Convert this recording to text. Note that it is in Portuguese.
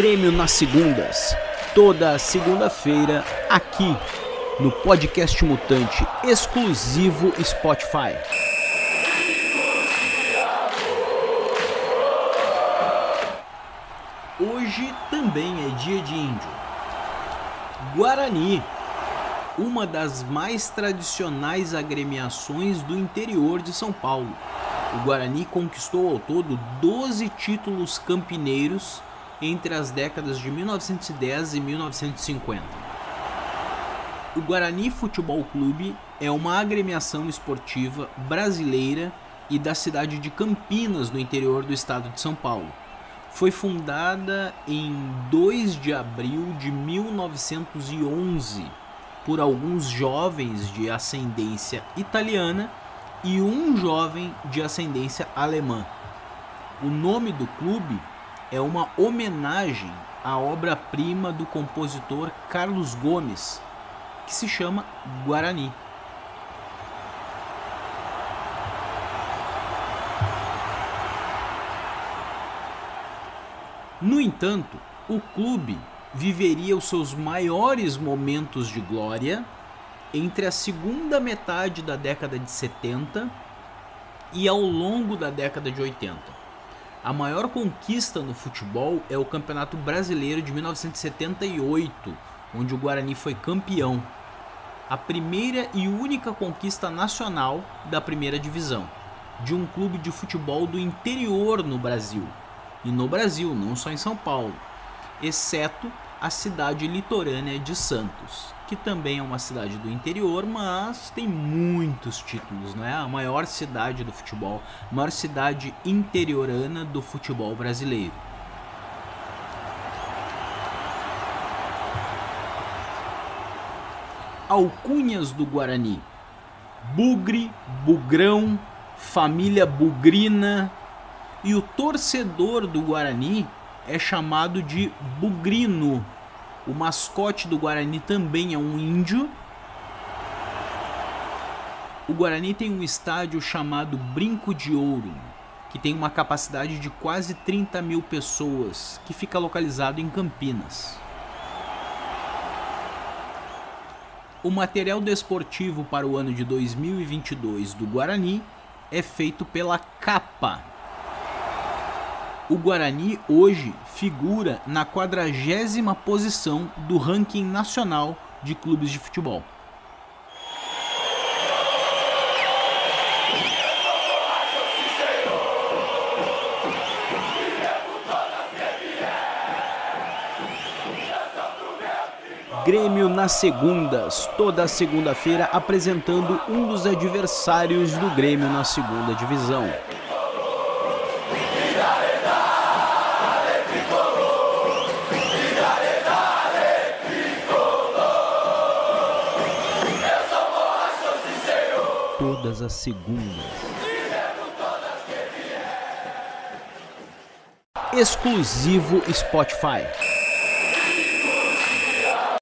Grêmio nas segundas. Toda segunda-feira aqui no podcast Mutante exclusivo Spotify. Hoje também é dia de índio. Guarani, uma das mais tradicionais agremiações do interior de São Paulo. O Guarani conquistou ao todo 12 títulos campineiros entre as décadas de 1910 e 1950. O Guarani Futebol Clube é uma agremiação esportiva brasileira e da cidade de Campinas, no interior do estado de São Paulo. Foi fundada em 2 de abril de 1911 por alguns jovens de ascendência italiana e um jovem de ascendência alemã. O nome do clube é uma homenagem à obra-prima do compositor Carlos Gomes, que se chama Guarani. No entanto, o clube viveria os seus maiores momentos de glória entre a segunda metade da década de 70 e ao longo da década de 80. A maior conquista no futebol é o Campeonato Brasileiro de 1978, onde o Guarani foi campeão. A primeira e única conquista nacional da primeira divisão, de um clube de futebol do interior no Brasil. E no Brasil, não só em São Paulo, exceto a cidade litorânea de Santos, que também é uma cidade do interior, mas tem muitos títulos, não é? A maior cidade do futebol, a maior cidade interiorana do futebol brasileiro. Alcunhas do Guarani: Bugre, Bugrão, família Bugrina, e o torcedor do Guarani é chamado de bugrino. O mascote do Guarani também é um índio. O Guarani tem um estádio chamado Brinco de Ouro, que tem uma capacidade de quase 30 mil pessoas, que fica localizado em Campinas. O material desportivo para o ano de 2022 do Guarani é feito pela Capa, o Guarani hoje figura na quadragésima posição do ranking nacional de clubes de futebol. Grêmio nas segundas, toda segunda-feira apresentando um dos adversários do Grêmio na segunda divisão. Todas as segundas. Exclusivo Spotify.